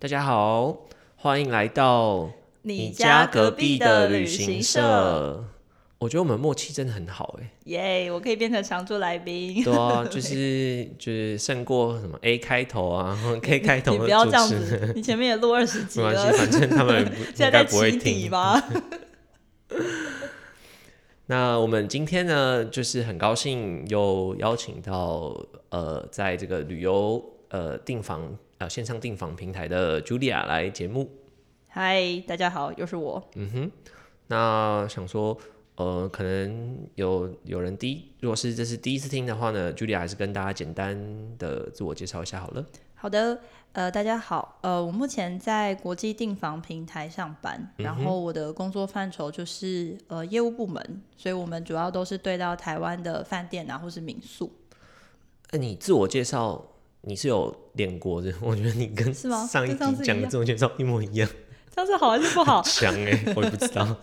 大家好，欢迎来到你家隔壁的旅行社。我觉得我们默契真的很好哎，耶！我可以变成常驻来宾。对啊，就是就是胜过什么 A 开头啊，K 开头。你不要这样子，你前面也录二十集了。没关系，反正他们 现在在起底吗？那我们今天呢，就是很高兴又邀请到呃，在这个旅游呃订房呃线上订房平台的 Julia 来节目。嗨，大家好，又是我。嗯哼，那想说。呃，可能有有人第一，如果是这是第一次听的话呢，Julia 还是跟大家简单的自我介绍一下好了。好的，呃，大家好，呃，我目前在国际订房平台上班，然后我的工作范畴就是呃业务部门，所以我们主要都是对到台湾的饭店啊或是民宿。那你自我介绍你是有练过的？我觉得你跟？上一集讲的自我介绍一模一样。上次好还是不好？强哎，我也不知道。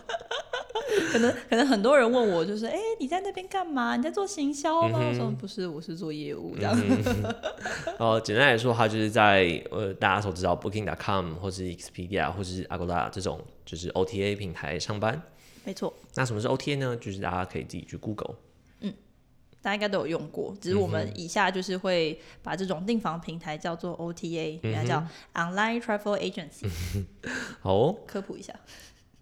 可能可能很多人问我，就是哎，你在那边干嘛？你在做行销吗？我说不是，我是做业务这样。哦，简单来说，他就是在呃，大家所知道 Booking.com 或是 Expedia 或是 Agoda 这种就是 OTA 平台上班。没错。那什么是 OTA 呢？就是大家可以自己去 Google。嗯，大家应该都有用过，只是我们以下就是会把这种订房平台叫做 OTA，原来叫 Online Travel Agency。好，科普一下。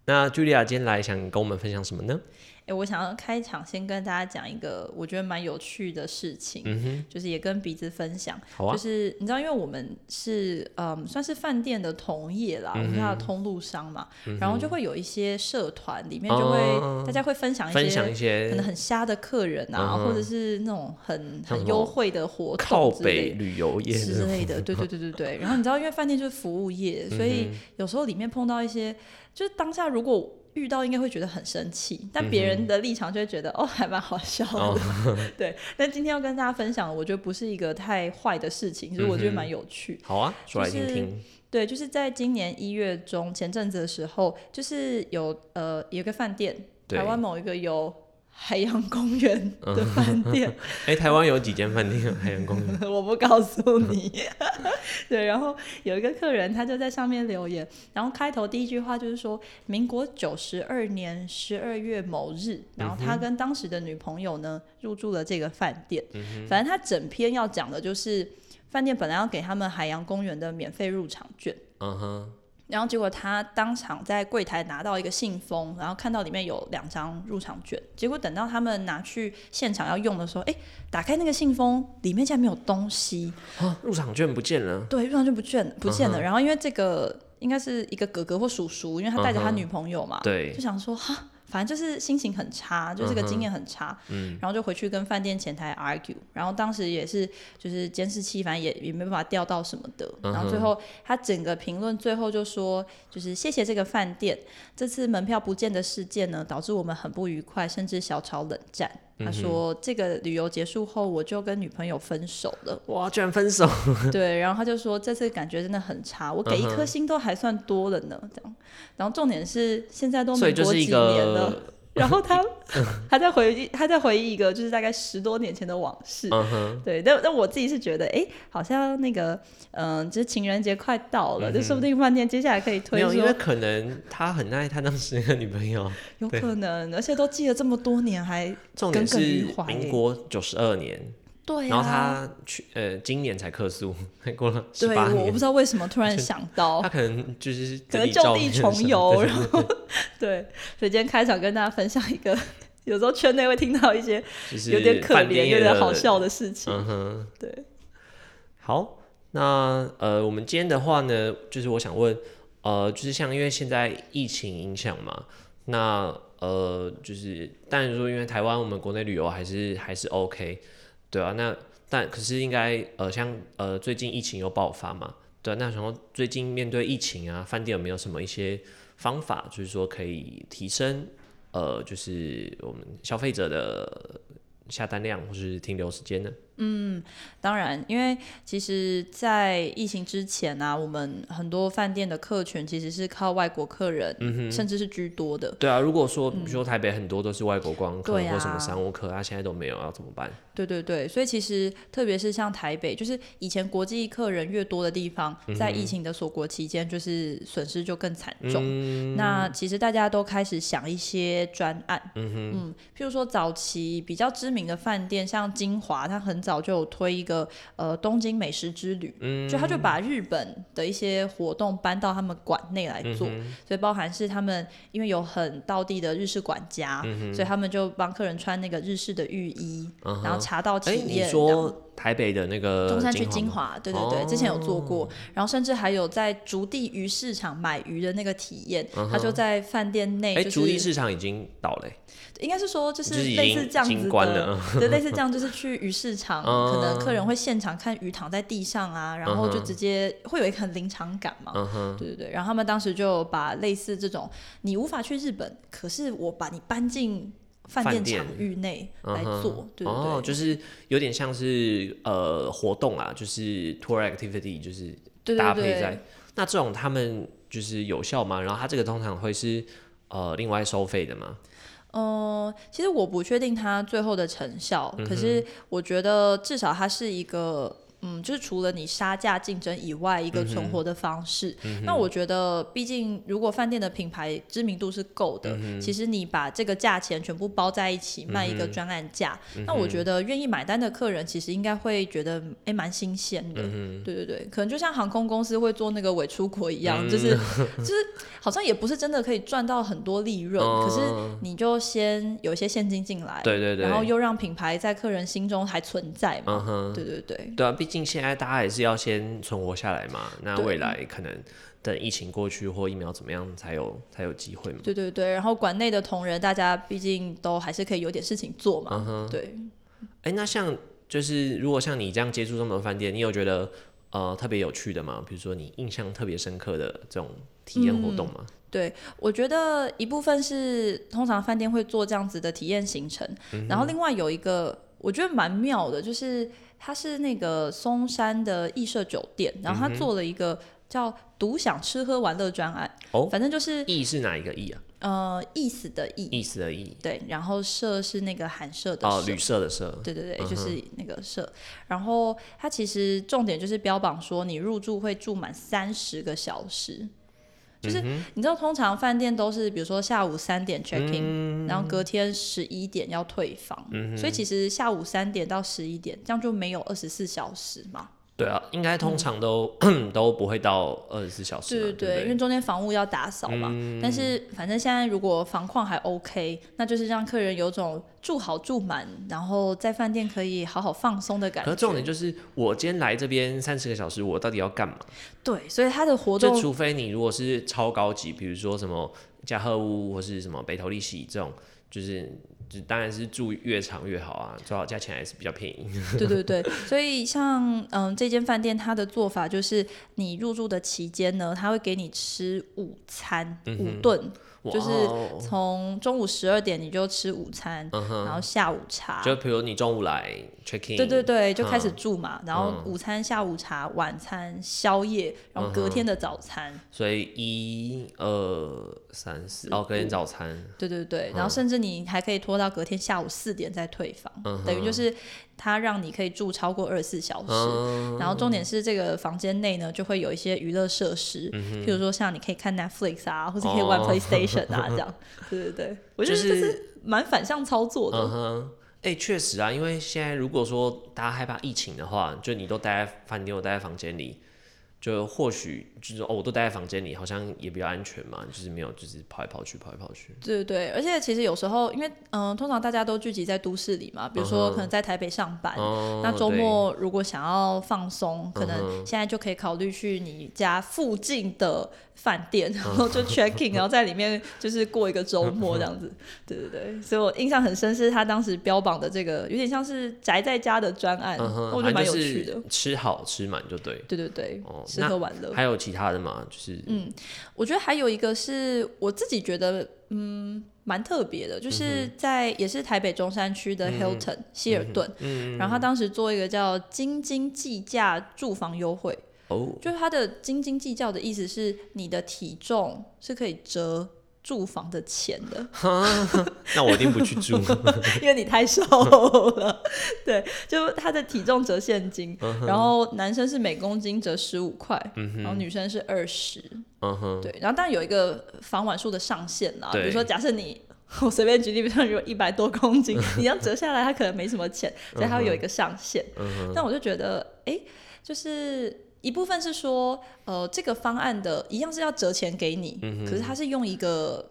那 Julia 今天来想跟我们分享什么呢？哎，我想要开场先跟大家讲一个我觉得蛮有趣的事情，就是也跟鼻子分享。就是你知道，因为我们是嗯，算是饭店的同业啦，我们叫通路商嘛，然后就会有一些社团里面就会大家会分享一些分享一些可能很瞎的客人啊，或者是那种很很优惠的活动靠北旅游业之类的。对对对对对。然后你知道，因为饭店就是服务业，所以有时候里面碰到一些，就是当下如果。遇到应该会觉得很生气，但别人的立场就会觉得哦，还蛮好笑的。对，但今天要跟大家分享，我觉得不是一个太坏的事情，所以我觉得蛮有趣。好啊，说来听听。对，就是在今年一月中前阵子的时候，就是有呃有个饭店，台湾某一个有。海洋公园的饭店，哎，台湾有几间饭店 海洋公园？我不告诉你。对，然后有一个客人，他就在上面留言，然后开头第一句话就是说，民国九十二年十二月某日，然后他跟当时的女朋友呢入住了这个饭店。反正他整篇要讲的就是饭店本来要给他们海洋公园的免费入场券。嗯哼。然后结果他当场在柜台拿到一个信封，然后看到里面有两张入场券。结果等到他们拿去现场要用的时候，哎，打开那个信封，里面竟然没有东西。入场券不见了。对，入场券不见不见了。然后因为这个应该是一个哥哥或叔叔，因为他带着他女朋友嘛，对，就想说哈。反正就是心情很差，就这个经验很差，嗯。然后就回去跟饭店前台 argue，然后当时也是就是监视器，反正也也没办法调到什么的，然后最后他整个评论最后就说，就是谢谢这个饭店，这次门票不见的事件呢，导致我们很不愉快，甚至小吵冷战。他说：“这个旅游结束后，我就跟女朋友分手了。”哇，居然分手！对，然后他就说：“这次感觉真的很差，我给一颗星都还算多了呢。”这样，然后重点是现在都民国几年了。然后他 他在回忆，他在回忆一个就是大概十多年前的往事。对，但但我自己是觉得，哎，好像那个，嗯，就是情人节快到了，就说不定饭店接下来可以推。没有，因为可能他很爱他当时那个女朋友。有可能，而且都记了这么多年，还重点是民国九十二年。对，然后他去呃，今年才克诉，还 过了十八年。我不知道为什么突然想到，他可能就是可能就地重游，然后 对，所以今天开场跟大家分享一个，有时候圈内会听到一些有点可怜、有点好笑的事情。嗯哼，对。好，那呃，我们今天的话呢，就是我想问，呃，就是像因为现在疫情影响嘛，那呃，就是但是说因为台湾我们国内旅游还是还是 OK。对啊，那但可是应该呃，像呃最近疫情又爆发嘛？对啊，那然后最近面对疫情啊，饭店有没有什么一些方法，就是说可以提升呃，就是我们消费者的下单量或是停留时间呢？当然，因为其实，在疫情之前啊，我们很多饭店的客群其实是靠外国客人，甚至是居多的。对啊，如果说比如说台北很多都是外国观光客或什么商务客，他现在都没有，要怎么办？对对对，所以其实特别是像台北，就是以前国际客人越多的地方，在疫情的锁国期间，就是损失就更惨重。那其实大家都开始想一些专案，嗯譬如说早期比较知名的饭店，像金华，它很早就有推一个呃东京美食之旅，就他就把日本的一些活动搬到他们馆内来做，所以包含是他们因为有很道地的日式管家，所以他们就帮客人穿那个日式的浴衣，然后茶道体哎、验。你说台北的那个中山区金金华对对对，之前有做过，然后甚至还有在竹地鱼市场买鱼的那个体验，他就在饭店内，竹地市场已经倒了、欸，应该是说就就是类似这样子的对，类似这样就是去鱼市场，嗯 可能客人会现场看鱼躺在地上啊，然后就直接会有一个很临场感嘛，对对对，然后他们当时就把类似这种你无法去日本，可是我把你搬进饭饭店店场域内来做，对对对，哦，就是有点像是呃活动啊，就是 tour activity，就是对对对搭配在。那这种他们就是有效吗？然后它这个通常会是呃另外收费的吗？哦，其实我不确定它最后的成效，可是我觉得至少它是一个。嗯，就是除了你杀价竞争以外，一个存活的方式。那我觉得，毕竟如果饭店的品牌知名度是够的，其实你把这个价钱全部包在一起卖一个专案价，那我觉得愿意买单的客人其实应该会觉得哎蛮新鲜的。对对对，可能就像航空公司会做那个伪出国一样，就是 就是好像也不是真的可以赚到很多利润，可是你就先有一些现金进来，对对对，然后又让品牌在客人心中还存在嘛。嗯，对对对，对啊，毕竟现在大家还是要先存活下来嘛。那未来可能等疫情过去或疫苗怎么样，才有才有机会嘛。对对对，然后馆内的同仁，大家毕竟都还是可以有点事情做嘛。嗯对，哎、那像就是如果像你这样接触这么多饭店，你有觉得呃特别有趣的吗？比如说你印象特别深刻的这种体验活动吗？对，我觉得一部分是通常饭店会做这样子的体验行程，然后另外有一个我觉得蛮妙的，就是它是那个松山的艺社酒店，然后他做了一个叫“独享吃喝玩乐”专案，哦反正就是意是哪一个意啊？呃意思的意，意思的意对，然后社是那个寒舍的哦，社旅社的社。对对对，就是那个社。然后它其实重点就是标榜说，你入住会住满三十个小时。就是你知道，通常饭店都是比如说下午三点 check in，、然后隔天十一点要退房，所以其实下午三点到十一点，这样就没有二十四小时嘛。对啊，应该通常都、都不会到二十四小时嘛。对对对，因为中间房屋要打扫嘛。但是反正现在如果房况还 OK，那就是让客人有种住好住满，然后在饭店可以好好放松的感觉。可是重点就是，我今天来这边三十个小时，我到底要干嘛？对，所以它的活动就除非你如果是超高级，比如说什么嘉禾屋或是什么北投利喜这种，就是就当然是住越长越好啊，最好价钱还是比较便宜。对对对，所以像嗯这间饭店它的做法就是，你入住的期间呢，他会给你吃午餐、五顿，就是从中午十二点你就吃午餐，然后下午茶。就比如你中午来 check in，对对对，就开始嗯住嘛，然后午餐、下午茶、晚餐、宵夜，然后隔天的早餐，所以一二三四，哦，隔天早餐，对对对，嗯。然后甚至你还可以拖到隔天下午四点再退房，嗯等于就是他让你可以住超过二十四小时。嗯。然后重点是这个房间内呢，就会有一些娱乐设施，譬如说像你可以看 Netflix 啊，或者可以玩 PlayStation 啊，这样。对对对，我觉得就这是蛮反向操作的。哎、确实啊，因为现在如果说大家害怕疫情的话，就你都待在饭店，我待在房间里，就或许就是哦，我都待在房间里，好像也比较安全嘛，就是没有就是跑来跑去，跑来跑去。对对对，而且其实有时候，因为嗯、呃通常大家都聚集在都市里嘛，比如说可能在台北上班，哦，那周末如果想要放松，可能现在就可以考虑去你家附近的饭店，然后就 check in，然后在里面就是过一个周末这样子。对对对，所以我印象很深是他当时标榜的这个有点像是宅在家的专案，嗯，我觉得蛮有趣的。吃好吃满就对。对对对，哦，吃喝玩乐。还有其他的吗？就是嗯，我觉得还有一个是我自己觉得嗯蛮特别的，就是在也是台北中山区的 Hilton 希尔顿，然后他当时做一个叫斤斤计价住房优惠。哦，就是他的斤斤计较的意思是你的体重是可以折住房的钱的，那我一定不去住，因为你太瘦了。对，就他的体重折现金，然后男生是每公斤折十五块，然后女生是二十。嗯哼，对，然后当然有一个房晚数的上限啦，比如说假设你。我随便举例，比如说如果一百多公斤，你要折下来，他可能没什么钱，所以他会有一个上限。但我就觉得，哎、就是一部分是说，呃，这个方案的一样是要折钱给你，可是他是用一个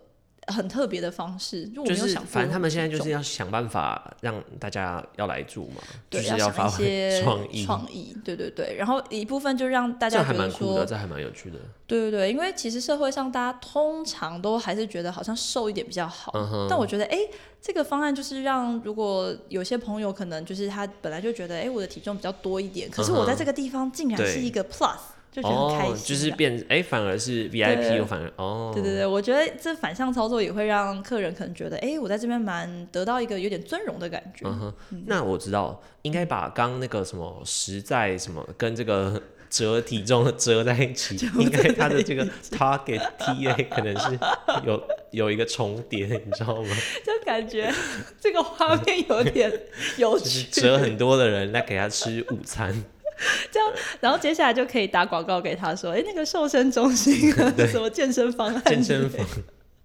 很特别的方式，就我就是没有想过。反正他们现在就是要想办法让大家要来住嘛，就对，是要想一发挥些 创意，创意，对对对。然后一部分就让大家这还觉得说蛮酷的，，这还蛮有趣的。对对对，因为其实社会上大家通常都还是觉得好像瘦一点比较好，嗯但我觉得哎，这个方案就是让如果有些朋友可能就是他本来就觉得哎我的体重比较多一点，可是我在这个地方竟然是一个 plus，就觉得很开心哦，就是变哎、反而是 VIP，又反而哦，对对对，我觉得这反向操作也会让客人可能觉得，哎，我在这边蛮得到一个有点尊荣的感觉。嗯哼，那我知道应该把刚那个什么实在什么跟这个 折体重折在一起，应该它的这个 target TA 可能是有 有一个重叠，你知道吗？就感觉这个画面有点有就是趣，折很多的人来给他吃午餐，这样，然后接下来就可以打广告给他说，哎，那个瘦身中心啊，什么健身方案，健身房。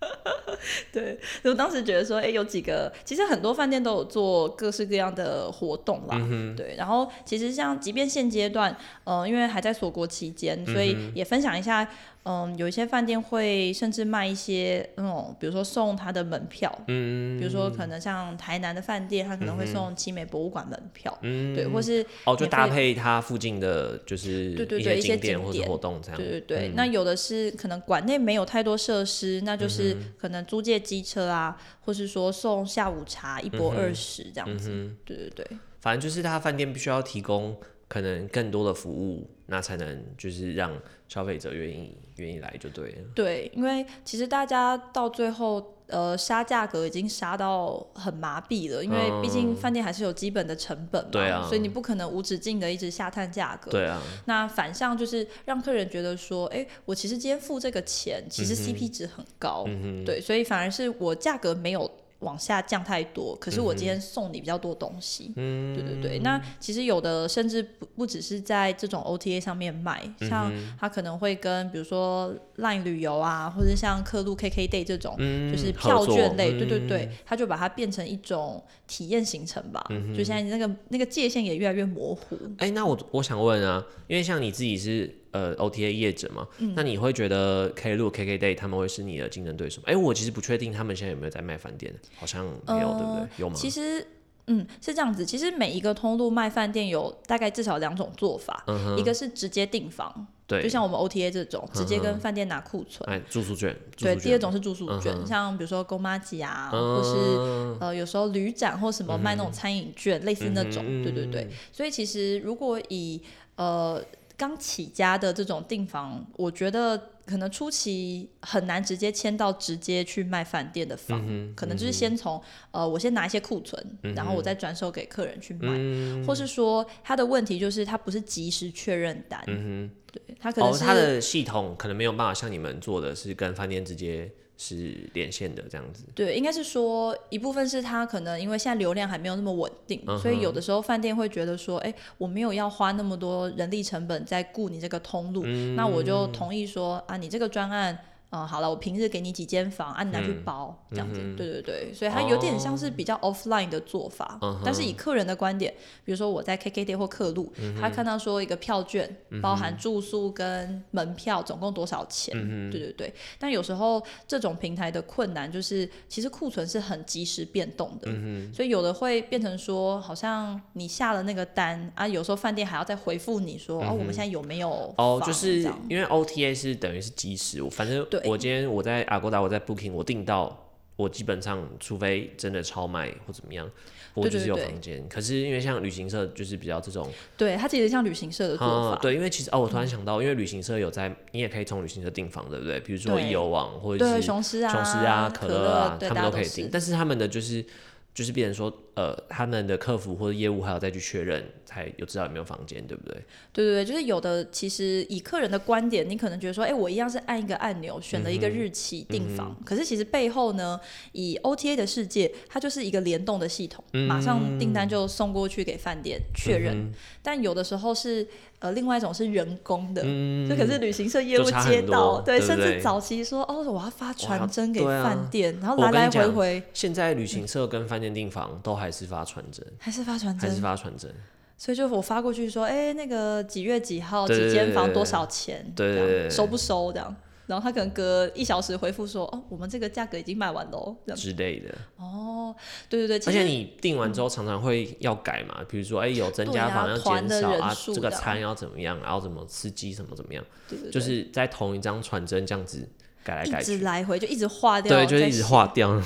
对，所以我当时觉得说，哎，有几个，其实很多饭店都有做各式各样的活动啦。嗯对，然后其实像即便现阶段，呃，因为还在锁国期间，所以也分享一下，嗯、有一些饭店会甚至卖一些那种，比如说送他的门票，嗯，比如说可能像台南的饭店，他可能会送奇美博物馆门票，嗯。对，或是。哦，就搭配它附近的就是对对对一些景点或者活动这样。对对。对，那有的是可能馆内没有太多设施，那就是嗯可能租借机车啊，或是说送下午茶一嗯波二十这样子。对对对，反正就是他饭店必须要提供可能更多的服务，那才能就是让消费者愿意愿意来就对了。对，因为其实大家到最后。呃，杀价格已经杀到很麻痹了，因为毕竟饭店还是有基本的成本嘛，嗯对啊。所以你不可能无止境的一直下探价格。对啊，那反向就是让客人觉得说，哎、我其实今天付这个钱，其嗯实 CP 值很高，对，所以反而是我价格没有往下降太多，可是我今天送你比较多东西，嗯，对对对。那其实有的甚至不不只是在这种 OTA 上面卖，嗯像他可能会跟比如说 LINE 旅游啊，或者像客路 KKday 这种，就是票券类，对对嗯对，他就把它变成一种体验行程吧，嗯就现在那个那个界限也越来越模糊。哎、那我我想问啊，因为像你自己是呃 OTA 业者嘛，那你会觉得 Klook、KKday 他们会是你的竞争对手吗？哎、我其实不确定他们现在有没有在卖饭店，好像没有，对不对？有吗？其实，嗯，是这样子。其实每一个通路卖饭店有大概至少两种做法，一个是直接订房，对，就像我们 OTA 这种，直接跟饭店拿库存。哎住宿券，住对，第二种是住宿券，像比如说公妈吉啊，或是呃有时候旅展或什么卖那种餐饮券，类似那种。对对对。所以其实如果以呃刚起家的这种订房，我觉得可能初期很难直接签到直接去卖饭店的房，可能就是先从呃我先拿一些库存，然后我再转手给客人去卖，或是说他的问题就是他不是及时确认单，对他可能哦，是、它的系统可能没有办法像你们做的是跟饭店直接是连线的这样子。对，应该是说一部分是他可能因为现在流量还没有那么稳定，嗯所以有的时候饭店会觉得说，哎、我没有要花那么多人力成本在顾你这个通路，嗯那我就同意说啊，你这个专案。嗯，好了，我平日给你几间房，啊，你拿去包，这样子，对对对，所以它有点像是比较 offline 的做法，但是以客人的观点，比如说我在 KKday 或客路，他看到说一个票券包含住宿跟门票总共多少钱，对对对，但有时候这种平台的困难就是，其实库存是很及时变动的，所以有的会变成说，好像你下了那个单啊，有时候饭店还要再回复你说，哦，我们现在有没有哦，就是因为 OTA 是等于是即时，我反正对我今天我在 Agoda 我在 Booking 我订到我基本上除非真的超卖或怎么样，我就是有对对对房间。可是因为像旅行社就是比较这种，对，它其实像旅行社的做法。啊对，因为其实哦，我突然想到，因为旅行社有在，你也可以从旅行社订房，对不对？比如说对易游网或者对，是雄狮啊、雄狮啊、可乐啊，他们都可以订，但是他们的就是就是变成说，呃，他们的客服或者业务还要再去确认，才有知道有没有房间，对不对？对对对，就是有的，其实以客人的观点，你可能觉得说，哎，我一样是按一个按钮，选了一个日期订房，可是其实背后呢，以 OTA 的世界，它就是一个联动的系统，马上订单就送过去给饭店确认。但有的时候是呃，另外一种是人工的，这可是旅行社业务接到，多对不甚至早期说，哦，我要发传真给饭店，然后来来回回现在旅行社跟饭店订房都还是发传真，还是发传真还是，发传真，所以就我发过去说，哎，那个几月几号几间房多少钱，对收不收？这样。然后他可能隔一小时回复说：“哦，我们这个价格已经卖完喽。”这样。之类的。哦，对对对，而且你订完之后常常会要改嘛，比如说哎、有增加房要减少啊，这个餐要怎么样，然后怎么吃鸡什么怎么样，就是在同一张传真这样子改来改一直去，来回就一直划掉，对，就是一直划掉。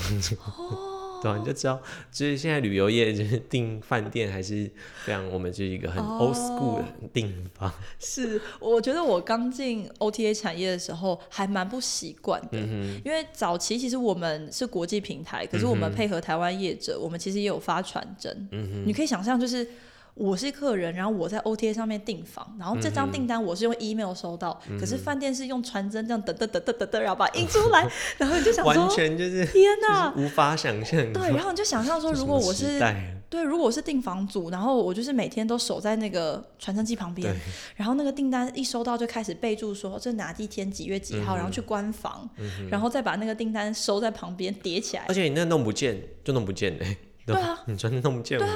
对啊，你就知道，就是现在旅游业就是 订饭店还是非常，我们就是一个很 old school 的订法。是，我觉得我刚进 OTA 产业的时候还蛮不习惯的，嗯因为早期其实我们是国际平台，可是我们配合台湾业者，我们其实也有发传真。嗯你可以想象，就是我是客人，然后我在 OTA 上面订房，然后这张订单我是用 email 收到，嗯可是饭店是用传真这样等等等等等等，然后把它印出来，然后你就想完，全就是天哪！就是无法想象。对，然后你就想象说，如果我是代对，如果我是订房组，然后我就是每天都守在那个传真机旁边，然后那个订单一收到就开始备注说这哪一天几月几嗯号，然后去关房，然后再把那个订单收在旁边叠起来。而，且你那弄不见就弄不见嘞、对对啊，你传真弄不见，对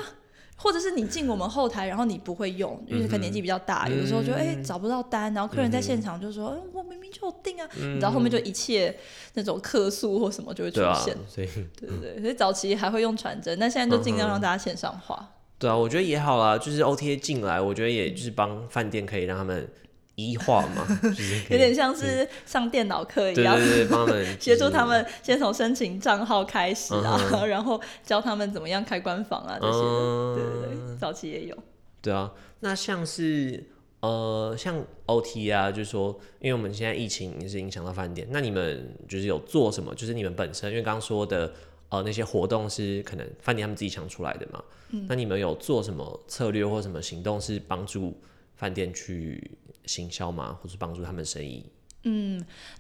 或者是你进我们后台，然后你不会用，因为可能年纪比较大，有的时候就哎、找不到单，然后客人在现场就说，嗯、我明明就有订啊，你知道后面就一切那种客诉或什么就会出现，，所以。对对对，所以早期还会用传真，但现在就尽量让大家线上化。对啊，我觉得也好啦，就是 OTA 进来，我觉得也就是帮饭店可以让他们一化嘛，就是有点像是上电脑课一样，对对对，帮他们 协助他们先从申请账号开始啊，嗯 然后教他们怎么样开官房啊这些对对，早期也有。对啊，那像是呃，像 OT 啊，就是说，因为我们现在疫情也是影响到饭店，那你们就是有做什么？就是你们本身，因为刚刚说的呃那些活动是可能饭店他们自己想出来的嘛，那你们有做什么策略或什么行动是帮助饭店去行销嘛？或是帮助他们生意？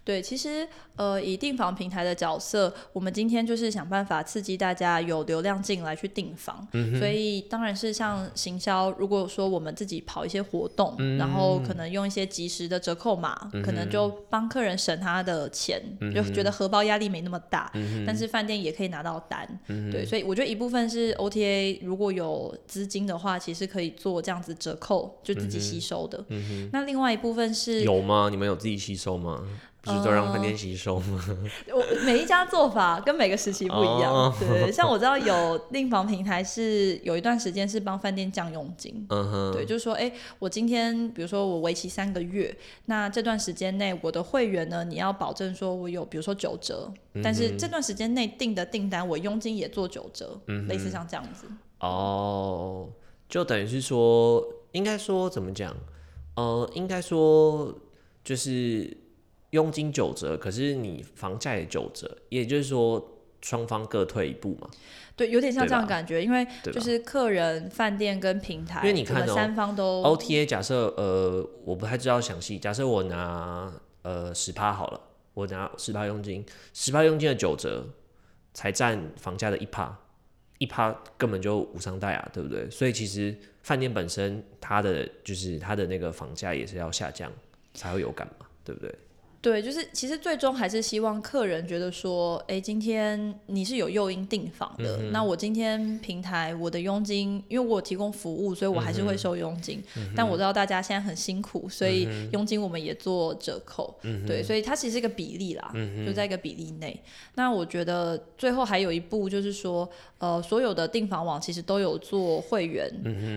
对，其实呃，以订房平台的角色，我们今天就是想办法刺激大家有流量进来去订房，所以当然是像行销，如果说我们自己跑一些活动，然后可能用一些及时的折扣码，可能就帮客人省他的钱，就觉得荷包压力没那么大，但是饭店也可以拿到单，对，所以我觉得一部分是 OTA 如果有资金的话，其实可以做这样子折扣，就自己吸收的。那另外一部分是有吗？你们有自己吸收吗？不是都让饭店吸收吗？我每一家做法跟每个时期不一样，哦对对对，像我知道有订房平台是有一段时间是帮饭店降佣金。嗯哼，对，就是说，哎、我今天比如说我为期三个月，那这段时间内我的会员呢，你要保证说我有比如说九折，但是这段时间内订的订单我佣金也做九折，嗯类似像这样子。哦，就等于是说，应该说怎么讲？呃，应该说就是佣金九折，可是你房价也九折，也就是说双方各退一步嘛。对，有点像这样感觉，因为就是客人、饭店跟平台，因为你看三方都 OTA 假设呃，我不太知道详细，假设我拿呃十趴好了，我拿十趴佣金，十趴佣金的九折才占房价的一趴，一趴根本就无伤大雅，对不对？所以其实饭店本身它的就是它的那个房价也是要下降才会有感嘛，对不对？对，就是其实最终还是希望客人觉得说，哎，今天你是有诱因订房的，那我今天平台我的佣金，因为我有提供服务，所以我还是会收佣金。但我知道大家现在很辛苦，所以佣金我们也做折扣。对，所以它其实是一个比例啦，就在一个比例内。那我觉得最后还有一步就是说，呃，所有的订房网其实都有做会员，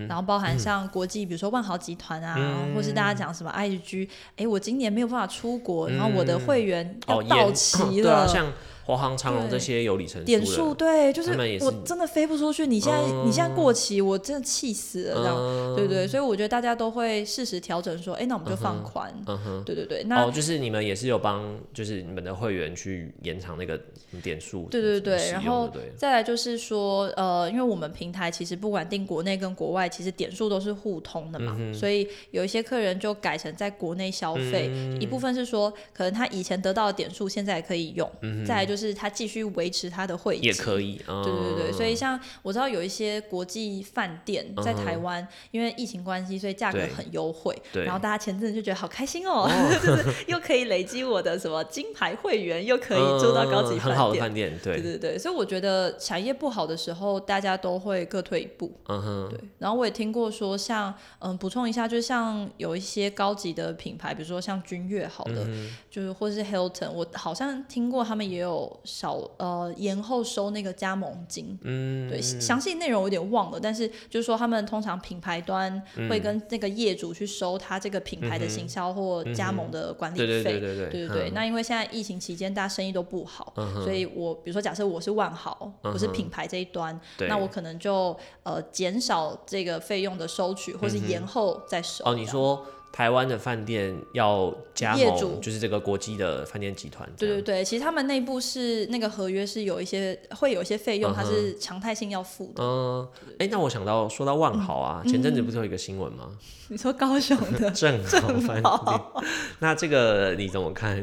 然后包含像国际，比如说万豪集团啊，或是大家讲什么 IG，哎，我今年没有办法出国，然后我的会员要哦，到延期对啊，了，像华航、长荣这些有里程点数，对，就是我真的飞不出去。你现在你现在过期，我真的气死了，这样对不对？所以我觉得大家都会适时调整，说，哎，那我们就放宽。嗯哼，对对对。那哦，就是你们也是有帮，就是你们的会员去延长那个点数。对对对，然后再来就是说，呃，因为我们平台其实不管定国内跟国外，其实点数都是互通的嘛，所以有一些客人就改成在国内消费，一部分是说，可能他以前得到的点数现在也可以用。再来就是他继续维持他的会也可以，对对对，所以像我知道有一些国际饭店在台湾，因为疫情关系，所以价格很优惠，然后大家前阵子就觉得好开心哦，就是又可以累积我的什么金牌会员，又可以住到高级很好的饭店，对对对，所以我觉得产业不好的时候，大家都会各退一步，嗯哼，对。然后我也听过说，像嗯补充一下，就是像有一些高级的品牌，比如说像君悦好的，就是或是 Hilton，我好像听过他们也有。少呃延后收那个加盟金，嗯，对，详细内容有点忘了，但是就是说他们通常品牌端会跟那个业主去收他这个品牌的行销或加盟的管理费，对对对对对对那因为现在疫情期间大家生意都不好，所以我比如说假设我是万豪，我是品牌这一端，那我可能就呃减少这个费用的收取，或是延后再收。哦，你说。台湾的饭店要加盟，就是这个国际的饭店集团。对对对，其实他们内部是那个合约是有一些会有一些费用，它是常态性要付的。嗯，哎，那我想到说到万豪啊，前阵子不是有一个新闻吗？你说高雄的 正豪饭店，那这个你怎么看？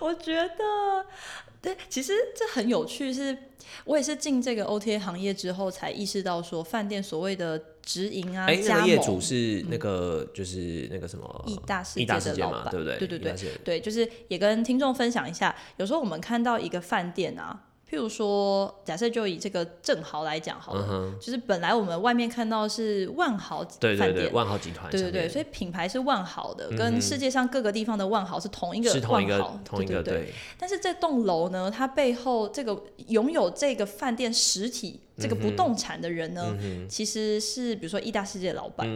我觉得，对，其实这很有趣，是我也是进这个 OTA 行业之后才意识到，说饭店所谓的。直营啊，哎，那个业主是那个，就是那个什么，亿大世界的老板，对不对？对对对，对，就是也跟听众分享一下，有时候我们看到一个饭店啊。譬如说，假设就以这个正豪来讲好了，就是本来我们外面看到是万豪饭店，万豪集团，对对对，所以品牌是万豪的，跟世界上各个地方的万豪是同一个万豪，同一个对。但是这栋楼呢，它背后这个拥有这个饭店实体这个不动产的人呢，其实是比如说意大世界的老板，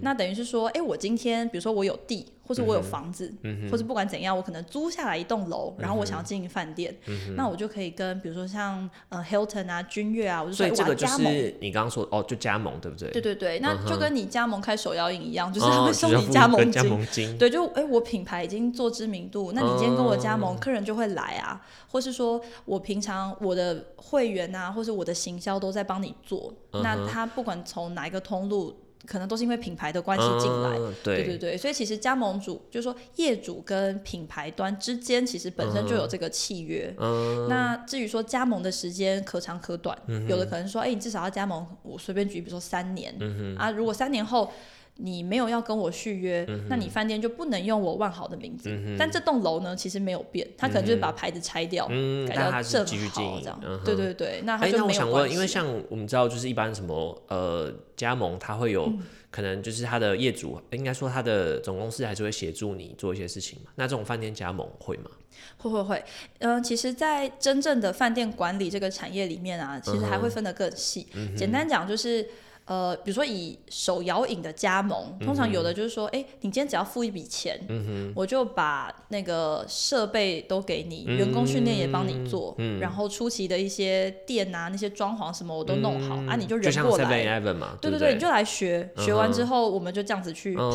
那等于是说，哎，我今天比如说我有地。或者我有房子，或者不管怎样，我可能租下来一栋楼，然后我想要经营饭店，那我就可以跟比如说像呃 Hilton 啊、君悦啊，我就所以这个就是你刚刚说哦，就加盟对不对？对对对，那就跟你加盟开手摇饮一样，就是他会送你加盟金。对，就哎，我品牌已经做知名度，那你今天跟我加盟，客人就会来啊，或是说我平常我的会员啊，或是我的行销都在帮你做，那他不管从哪一个通路。可能都是因为品牌的关系进来，对。对对，所以其实加盟主就是说业主跟品牌端之间其实本身就有这个契约。那至于说加盟的时间可长可短，有的可能说，哎，你至少要加盟，我随便举，比如说三年。啊，如果三年后。你没有要跟我续约，那你饭店就不能用我万豪的名字。但这栋楼呢，其实没有变，他可能就是把牌子拆掉，改叫正豪这样。对对对，那他就没有那我想问，因为像我们知道，就是一般什么呃加盟，他会有可能就是他的业主，应该说他的总公司还是会协助你做一些事情嘛？那这种饭店加盟会吗？会会会，嗯，其实，在真正的饭店管理这个产业里面啊，其实还会分得更细。简单讲就是。呃，比如说以手摇饮的加盟，通常有的就是说，哎，你今天只要付一笔钱，我就把那个设备都给你，员工训练也帮你做，然后初期的一些店啊、那些装潢什么我都弄好，啊，你就人过来，对对对，你就来学，学完之后我们就这样子去跑。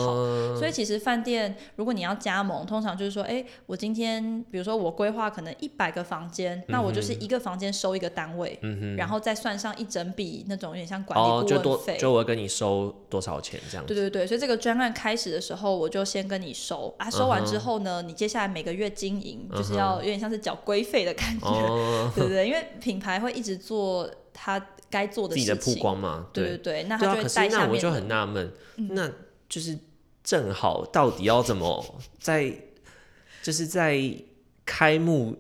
所以其实饭店如果你要加盟，通常就是说，哎，我今天比如说我规划可能一百个房间，那我就是一个房间收一个单位，然后再算上一整笔那种有点像管理顾问。就我跟你收多少钱这样子？对对对，所以这个专案开始的时候，我就先跟你收啊，收完之后呢，你接下来每个月经营就是要有点像是缴规费的感觉，对不对？因为品牌会一直做他该做的自己的曝光嘛，对对对，那他就带下面。那我就很纳闷，那就是正好到底要怎么 在就是在开幕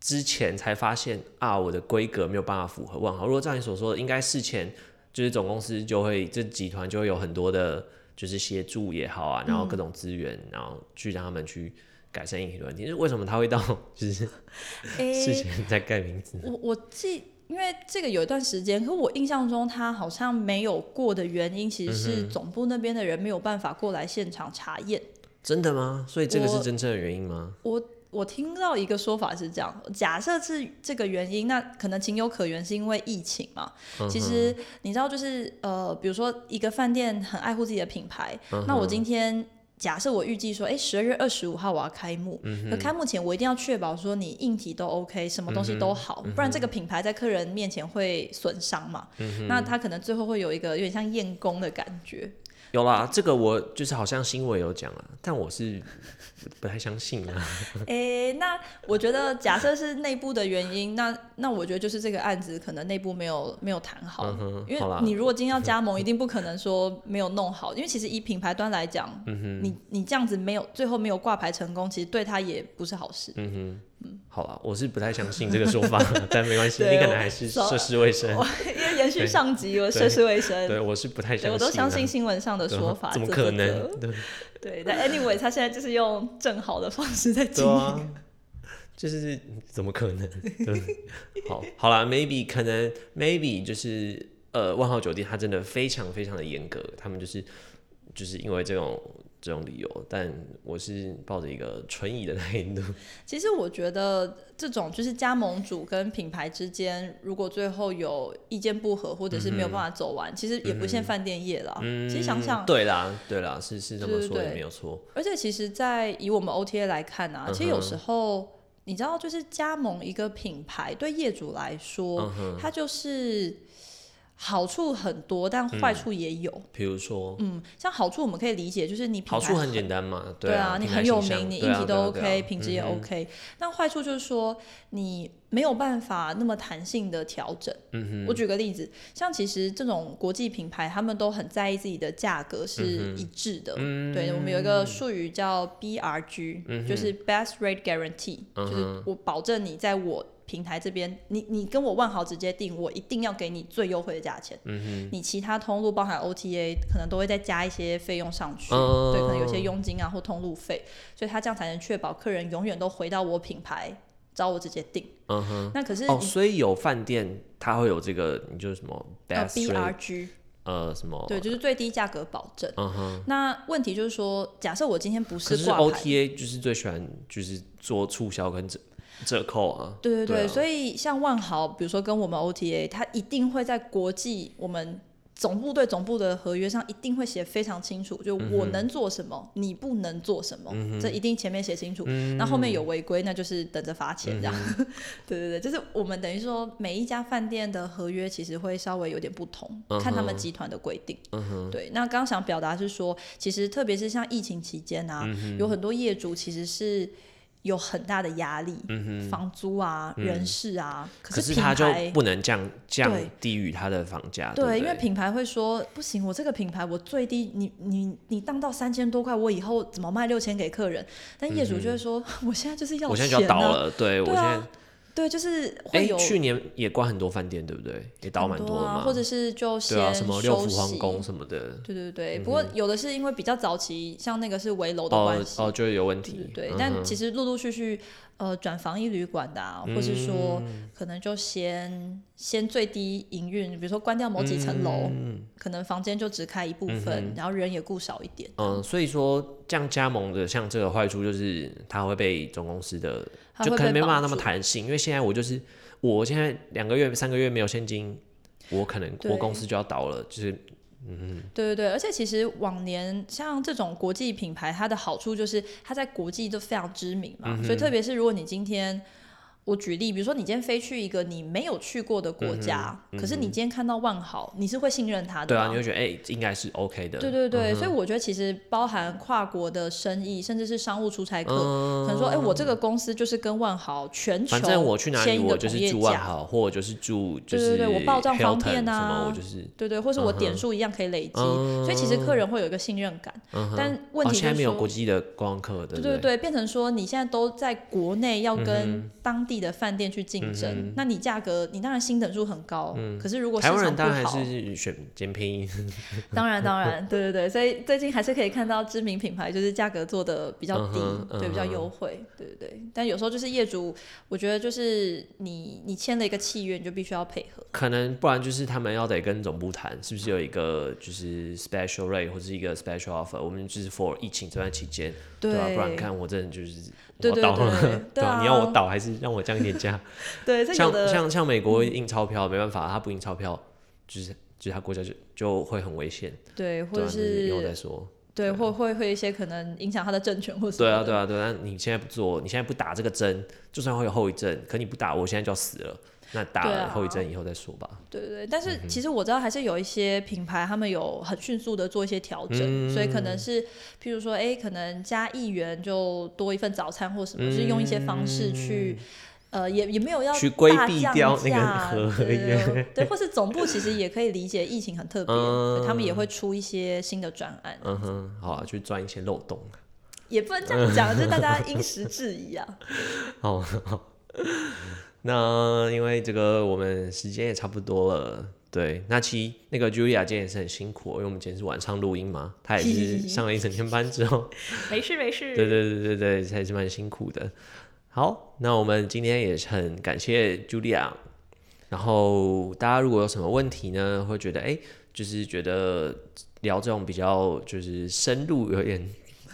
之前才发现啊，我的规格没有办法符合万豪。如果照你所说的，应该事前。就是总公司就会，这集团就会有很多的，就是协助也好啊，然后各种资源，然后去让他们去改善硬体问题。是为什么他会到就是 事前在盖名字？我我记，因为这个有一段时间，可我印象中他好像没有过的原因，其实是总部那边的人没有办法过来现场查验。真的吗？所以这个是真正的原因吗？我。我听到一个说法是这样：假设是这个原因，那可能情有可原，是因为疫情嘛。其实你知道，就是呃，比如说一个饭店很爱护自己的品牌，那我今天。假设我预计说，哎，十二月二十五号我要开幕，可开幕前我一定要确保说你硬体都 OK，什么东西都好，不然这个品牌在客人面前会损伤嘛。那他可能最后会有一个有点像验工的感觉。有啦，这个我就是好像新闻有讲啊，但我是不太相信啊。哎，那我觉得假设是内部的原因，那那我觉得就是这个案子可能内部没有没有谈好，因为你如果今天要加盟，一定不可能说没有弄好，因为其实以品牌端来讲，你你这样子没有最后没有挂牌成功，其实对他也不是好事。嗯哼。好了，我是不太相信这个说法，但没关系，你可能还是涉世未深。因为延续上集，我涉世未深。对，我是不太相信。我都相信新闻上的说法，怎么可能？对，但 anyway，他现在就是用正好的方式在经营，就是怎么可能？好，好了，maybe 可能 maybe 就是呃，万豪酒店它真的非常非常的严格，他们就是就是因为这种。这种理由，但我是抱着一个存疑的态度。其实我觉得这种就是加盟主跟品牌之间，如果最后有意见不合，或者是没有办法走完，其实也不限饭店业了。其实想想，对啦，对啦，是是这么说也没有错。而且其实，在以我们 OTA 来看啊，其实有时候你知道，就是加盟一个品牌，对业主来说，它就是。好处很多，但坏处也有。比如说，嗯，像好处我们可以理解，就是你好处很简单嘛，对啊，你很有名，你硬体都 OK，品质也 OK。但坏处就是说，你没有办法那么弹性的调整。嗯哼，我举个例子，像其实这种国际品牌，他们都很在意自己的价格是一致的。嗯，对，我们有一个术语叫 BRG，就是 Best Rate Guarantee，就是我保证你在我。平台这边，你你跟我万豪直接订，我一定要给你最优惠的价钱。嗯你其他通路包含 OTA，可能都会再加一些费用上去。对，可能有些佣金啊或通路费，所以他这样才能确保客人永远都回到我品牌找我直接订。嗯哼。那可是哦，所以有饭店他会有这个，你就是什么 BRG，呃，什么？对，就是最低价格保证。嗯哼。那问题就是说，假设我今天不是挂牌，OTA 就是最喜欢就是做促销跟这。折扣啊！对对对，所以像万豪，比如说跟我们 OTA，它一定会在国际我们总部对总部的合约上一定会写非常清楚，就我能做什么，你不能做什么，这一定前面写清楚。那后面有违规，那就是等着罚钱这样。对对对，就是我们等于说每一家饭店的合约其实会稍微有点不同，看他们集团的规定。对，那刚刚想表达是说，其实特别是像疫情期间啊，有很多业主其实是。有很大的压力，房租啊，人事啊，可是他就不能降降低于他的房价。对，因为品牌会说不行，我这个品牌我最低，你你你当到三千多块，我以后怎么卖六千给客人？但业主就会说，我现在就是要，我现在就要倒了，对我现在。对，就是会有去年也关很多饭店，对不对？也倒蛮多的嘛。或者是就先什么六福皇宫什么的。对对对，不过有的是因为比较早期，像那个是围楼的关系，哦，就有问题。对，但其实陆陆续续。呃，转防疫旅馆的，或是说可能就先先最低营运，比如说关掉某几层楼，可能房间就只开一部分，然后人也雇少一点。嗯，所以说这样加盟的，像这个坏处就是它会被总公司的，就可能没办法那么弹性，因为现在我就是我现在两个月、三个月没有现金，我可能我公司就要倒了，就是。嗯，对对对，而且其实往年像这种国际品牌，它的好处就是它在国际都非常知名嘛，所以特别是如果你今天。我举例，比如说你今天飞去一个你没有去过的国家，可是你今天看到万豪，你是会信任他的。对啊，你会觉得哎，应该是 OK 的。对对对，所以我觉得其实包含跨国的生意，甚至是商务出差客，可能说哎，我这个公司就是跟万豪全球反正我去哪里，我就是住万豪，或者就是住就是对对对，我报账方便啊，我就是对对，或是我点数一样可以累积，所以其实客人会有一个信任感。但问题现在没有国际的观光客，对对对，变成说你现在都在国内要跟当地。地的饭店去竞争，那你价格你当然新等数很高，可是如果台湾人当然还是选捡便宜，当然 当然，对对对，所以最近还是可以看到知名品牌就是价格做的比较低，对，比较优惠，对对对。但有时候就是业主，我觉得就是你你签了一个契约，你就必须要配合，可能不然就是他们要得跟总部谈，是不是有一个就是 special rate 或者一个 special offer，我们就是 for 疫情这段期间，对啊？不然看我真的就是。对 对对，对啊，你要我倒还是让我降一点价？对，像像像美国印钞票没办法，他不印钞票，就是就是他国家就就会很危险。对，或者是以后再说。对，或会会一些可能影响他的政权或什么。对啊对啊对啊，你现在不做，你现在不打这个针，就算会有后遗症，可你不打，我现在就要死了。那打了后遗症以后再说吧。对对对，但是其实我知道还是有一些品牌，他们有很迅速的做一些调整，所以可能是譬如说，哎，可能加一元就多一份早餐或什么，是用一些方式去，呃，也也没有要去规避掉那个合约，对，或是总部其实也可以理解疫情很特别，他们也会出一些新的专案。嗯哼，好啊，去钻一些漏洞。也不能这样讲，就大家因时制宜啊。好好。那因为这个我们时间也差不多了，对。那其实那个 Julia 今天也是很辛苦，因为我们今天是晚上录音嘛，她也是上了一整天班之后。没事没事。对对对对对，还是蛮辛苦的。好，那我们今天也是很感谢 Julia。然后大家如果有什么问题呢，会觉得哎，就是觉得聊这种比较就是深入有点。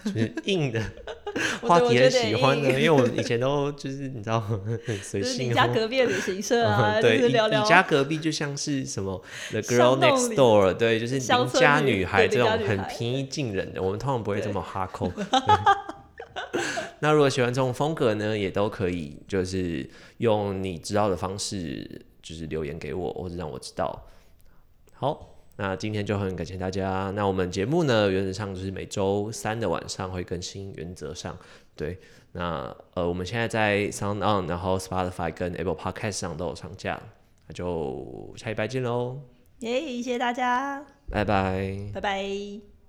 就是硬的 话题很喜欢的，因为我以前都就是你知道很随性。你家隔壁旅行社啊，对，你家隔壁就像是什么 The Girl Next Door，对，就是邻家女孩这种很平易近人的，我们通常不会这么哈扣。那如果喜欢这种风格呢，也都可以，就是用你知道的方式，就是留言给我，或者让我知道。好。那今天就很感谢大家。那我们节目呢，原则上就是每周三的晚上会更新。原则上，对。那呃，我们现在在 Sound On，然后 Spotify 跟 Apple Podcast 上都有上架。那就下礼拜见喽！耶，谢谢大家，拜拜，拜拜。